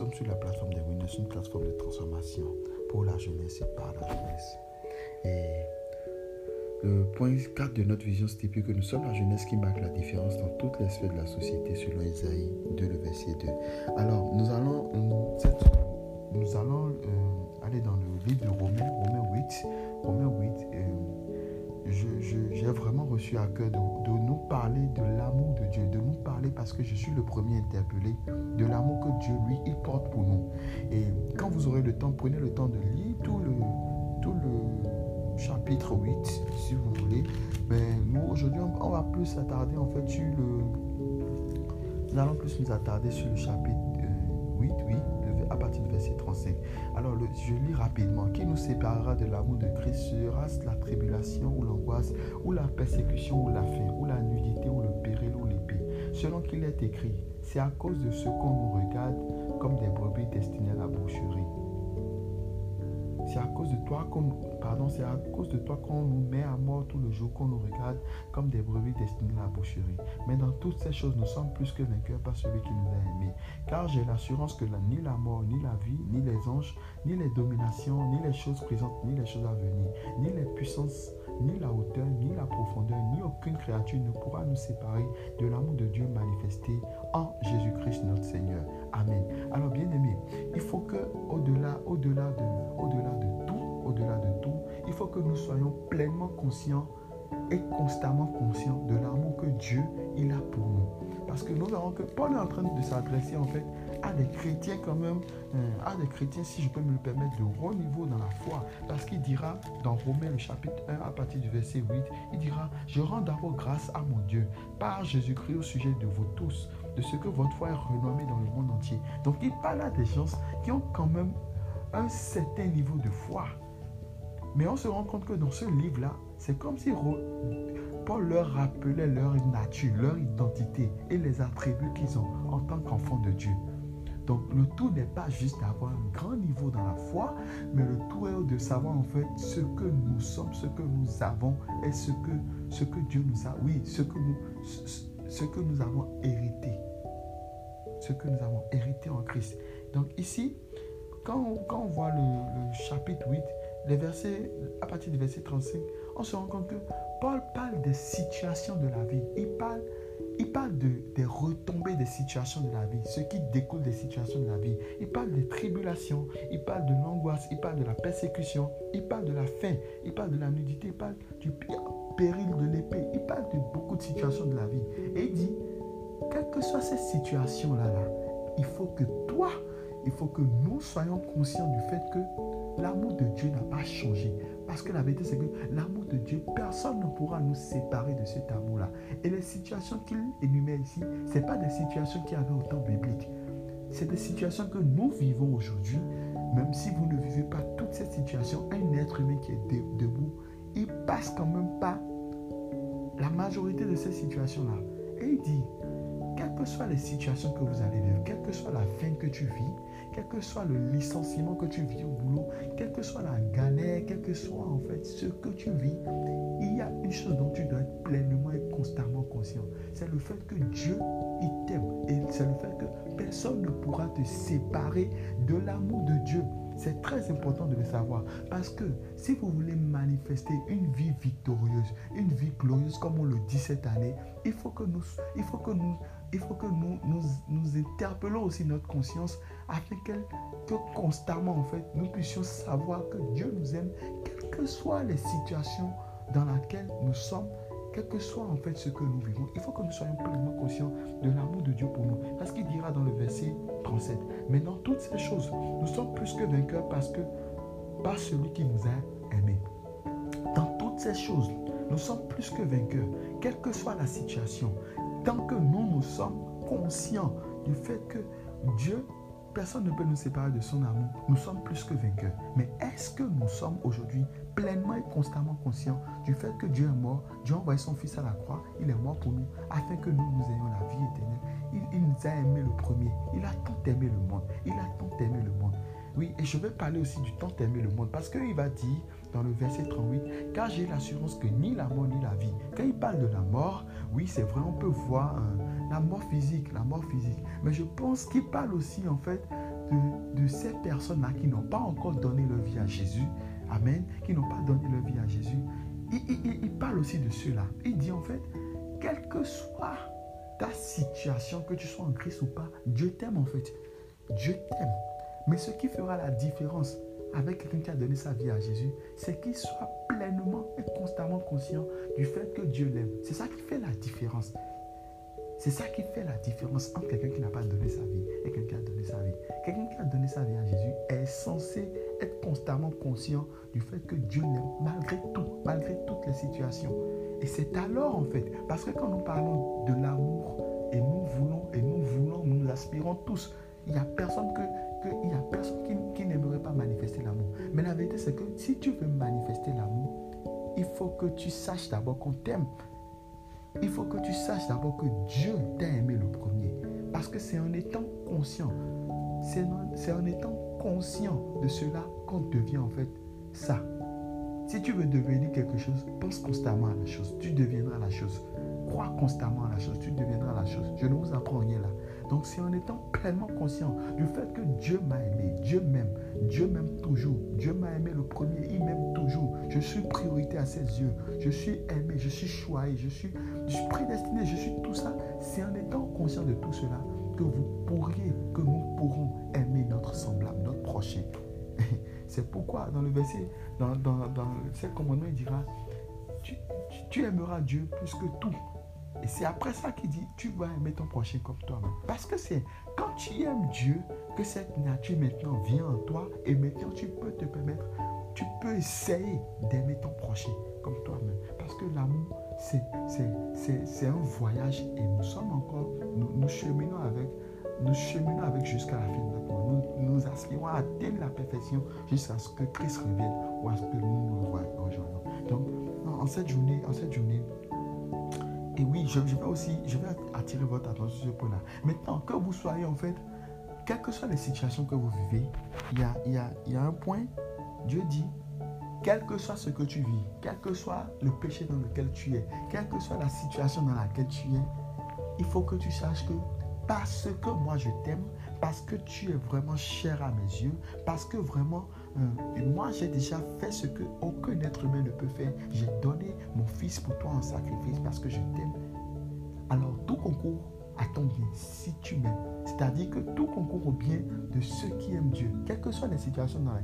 sommes sur la plateforme des Winners, une plateforme de transformation pour la jeunesse et par la jeunesse. Et le point 4 de notre vision stipule que nous sommes la jeunesse qui marque la différence dans toutes les sphères de la société selon Isaïe 2, le verset 2. Alors, nous allons, nous allons euh, aller dans le livre de Romains, Romains 8. Romains 8, euh, j'ai vraiment reçu à cœur de, nous parler de l'amour de Dieu, de nous parler parce que je suis le premier interpellé de l'amour que Dieu, lui, il porte pour nous. Et quand vous aurez le temps, prenez le temps de lire tout le, chapitre 8, si vous voulez. Mais nous, aujourd'hui, on, va plus s'attarder en fait sur le... Nous allons plus nous attarder sur le chapitre 8, oui, à partir du verset 35. Alors, le, je lis rapidement. Qui nous séparera de l'amour de Christ Sera-ce la tribulation ou l'angoisse, ou la persécution ou la faim, ou la nudité ou le péril ou l'épée? Selon qu'il est écrit, c'est à cause de ce qu'on nous regarde comme des brebis destinées à la boucherie. C'est à cause de toi qu'on pardon, c'est à cause de toi qu'on nous met à mort tout le jour, qu'on nous regarde comme des brebis destinées à la boucherie. Mais dans toutes ces choses, nous sommes plus que vainqueurs par celui qui nous a aimés. Car j'ai l'assurance que ni la mort, ni la vie, ni les anges, ni les dominations, ni les choses présentes, ni les choses à venir, ni les puissances, ni la hauteur, ni la profondeur, ni aucune créature ne pourra nous séparer de l'amour de Dieu manifesté en Jésus-Christ notre Seigneur. Amen. Alors bien aimé, il faut que au-delà, au-delà de, au-delà de tout, il faut que nous soyons pleinement conscients et constamment conscients de l'amour que Dieu il a pour nous. Parce que nous verrons que Paul est en train de s'adresser en fait à des chrétiens quand même, euh, à des chrétiens, si je peux me le permettre, de haut niveau dans la foi. Parce qu'il dira dans Romains le chapitre 1 à partir du verset 8, il dira, je rends d'abord grâce à mon Dieu par Jésus-Christ au sujet de vous tous, de ce que votre foi est renommée dans le monde entier. Donc il parle à des gens qui ont quand même un certain niveau de foi. Mais on se rend compte que dans ce livre-là, c'est comme si Paul leur rappelait leur nature, leur identité et les attributs qu'ils ont en tant qu'enfants de Dieu. Donc le tout n'est pas juste d'avoir un grand niveau dans la foi, mais le tout est de savoir en fait ce que nous sommes, ce que nous avons et ce que, ce que Dieu nous a, oui, ce que nous, ce que nous avons hérité. Ce que nous avons hérité en Christ. Donc ici, quand on, quand on voit le, le chapitre 8, les à partir du verset 35, on se rend compte que Paul parle des situations de la vie. Il parle, il parle de, des retombées des situations de la vie, ce qui découle des situations de la vie. Il parle des tribulations, il parle de l'angoisse, il parle de la persécution, il parle de la faim, il parle de la nudité, il parle du péril de l'épée, il parle de beaucoup de situations de la vie. Et il dit, quelles que soient ces situations-là, là, il faut que toi, il faut que nous soyons conscients du fait que L'amour de Dieu n'a pas changé. Parce que la vérité, c'est que l'amour de Dieu, personne ne pourra nous séparer de cet amour-là. Et les situations qu'il énumère ici, ce pas des situations qui avaient autant biblique. C'est des situations que nous vivons aujourd'hui. Même si vous ne vivez pas toutes ces situations, un être humain qui est debout, il passe quand même pas la majorité de ces situations-là. Et il dit, quelles que soient les situations que vous allez vivre, quelle que soit la fin que tu vis, quel que soit le licenciement que tu vis au boulot, quelle que soit la galère, quel que soit en fait ce que tu vis, il y a une chose dont tu dois être pleinement et constamment conscient. C'est le fait que Dieu, il t'aime. Et c'est le fait que personne ne pourra te séparer de l'amour de Dieu. C'est très important de le savoir. Parce que si vous voulez manifester une vie victorieuse, une vie glorieuse comme on le dit cette année, il faut que nous, il faut que nous, il faut que nous, nous, nous interpellons aussi notre conscience afin que, que constamment, en fait, nous puissions savoir que Dieu nous aime, quelles que soient les situations dans lesquelles nous sommes, quel que soit en fait ce que nous vivons, il faut que nous soyons pleinement conscients de l'amour de Dieu pour nous. Parce qu'il dira dans le verset 37, mais dans toutes ces choses, nous sommes plus que vainqueurs parce que par celui qui nous a aimés. Dans toutes ces choses, nous sommes plus que vainqueurs, quelle que soit la situation, tant que nous nous sommes conscients du fait que Dieu Personne ne peut nous séparer de son amour. Nous sommes plus que vainqueurs. Mais est-ce que nous sommes aujourd'hui pleinement et constamment conscients du fait que Dieu est mort Dieu a envoyé son Fils à la croix. Il est mort pour nous afin que nous, nous ayons la vie éternelle. Il, nous a aimé le premier. Il a tant aimé le monde. Il a tant aimé le monde. Oui, et je vais parler aussi du temps aimer le monde parce qu'il va dire dans le verset 38, car j'ai l'assurance que ni la mort ni la vie. Quand il parle de la mort, oui, c'est vrai, on peut voir la mort physique, la mort physique. Mais je pense qu'il parle aussi en fait de, ces personnes-là qui n'ont pas encore donné leur vie à Jésus, Amen, qui n'ont pas donné leur vie à Jésus, il, parle aussi de cela. Il dit en fait, quelle que soit ta situation, que tu sois en Christ ou pas, Dieu t'aime en fait. Dieu t'aime. Mais ce qui fera la différence avec quelqu'un qui a donné sa vie à Jésus, c'est qu'il soit pleinement et constamment conscient du fait que Dieu l'aime. C'est ça qui fait la différence. C'est ça qui fait la différence entre quelqu'un qui n'a pas donné sa vie et quelqu'un qui a donné sa vie. Quelqu'un qui a donné sa vie à Jésus est censé être constamment conscient du fait que Dieu l'aime malgré tout, malgré toutes les situations. Et c'est alors en fait, parce que quand nous parlons de l'amour et nous voulons et nous voulons, nous aspirons tous, il n'y a personne que, il y a personne qui, qui n'aimerait pas manifester l'amour. Mais la vérité c'est que si tu veux manifester l'amour, il faut que tu saches d'abord qu'on t'aime il faut que tu saches d'abord que Dieu t'a aimé le premier. Parce que c'est en étant conscient, c'est en, étant conscient de cela qu'on devient en fait ça. Si tu veux devenir quelque chose, pense constamment à la chose. Tu deviendras la chose. Crois constamment à la chose. Tu deviendras la chose. Je ne vous apprends rien là. Donc c'est en étant pleinement conscient du fait que Dieu m'a aimé, Dieu m'aime, Dieu m'aime toujours, Dieu m'a aimé le premier, il m'aime toujours. Je suis priorité à ses yeux, je suis aimé, je suis choisi, je suis, je suis prédestiné, je suis dans le verset, dans, dans, dans le commandement, il dira, tu aimeras Dieu plus que tout et c'est après ça qu'il dit, tu vas aimer ton prochain comme toi-même. Parce que c'est quand tu aimes Dieu que cette nature maintenant vient en toi et maintenant tu peux te permettre, tu peux essayer d'aimer ton prochain comme toi-même. Parce que l'amour, c'est un voyage et nous sommes encore, nous, cheminons avec, nous cheminons avec jusqu'à la atteindre la perfection jusqu'à ce que Christ revienne ou à ce que nous nous rejoignons. Donc, en cette journée, en cette journée, et oui, je, vais aussi je vais attirer votre attention sur ce point-là. Maintenant, que vous soyez en fait, quelles que soient les situations que vous vivez, il y a, y a, il y a un point, Dieu dit, quel que soit ce que tu vis, quel que soit le péché dans lequel tu es, quelle que soit la situation dans laquelle tu es, il faut que tu saches que parce que moi je t'aime, parce que tu es vraiment cher à mes yeux, parce que vraiment euh, moi, j'ai déjà fait ce que aucun être humain ne peut faire. J'ai donné mon fils pour toi en sacrifice parce que je t'aime. Alors, tout concourt à ton bien si tu m'aimes. C'est-à-dire que tout concourt au bien de ceux qui aiment Dieu. Quelles que soient les situations dans,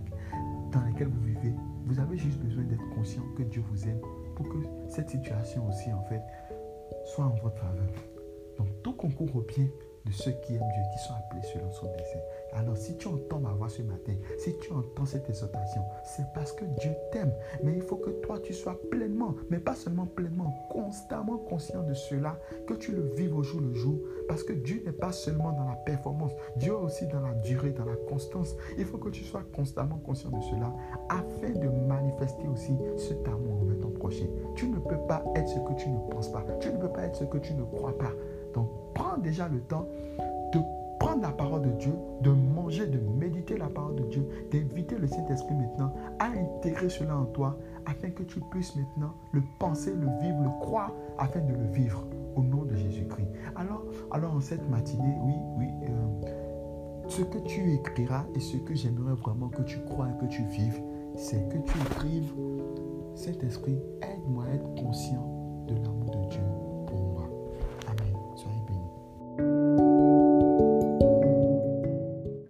dans lesquelles vous vivez, vous avez juste besoin d'être conscient que Dieu vous aime pour que cette situation aussi, en fait, soit en votre faveur. Donc, tout concourt au bien de ceux qui aiment Dieu, qui sont appelés selon son dessein. Alors si tu entends ma voix ce matin, si tu entends cette exhortation, c'est parce que Dieu t'aime. Mais il faut que toi, tu sois pleinement, mais pas seulement pleinement, constamment conscient de cela, que tu le vives au jour le jour. Parce que Dieu n'est pas seulement dans la performance, Dieu est aussi dans la durée, dans la constance. Il faut que tu sois constamment conscient de cela afin de manifester aussi cet amour envers ton prochain. Tu ne peux pas être ce que tu ne penses pas. Tu ne peux pas être ce que tu ne crois pas. Donc déjà le temps de prendre la parole de Dieu, de manger, de méditer la parole de Dieu, d'inviter le Saint-Esprit maintenant à intégrer cela en toi afin que tu puisses maintenant le penser, le vivre, le croire afin de le vivre au nom de Jésus-Christ. Alors, alors en cette matinée, oui, oui, euh, ce que tu écriras et ce que j'aimerais vraiment que tu crois et que tu vives, c'est que tu écrives, Saint-Esprit, aide-moi à être conscient de l'amour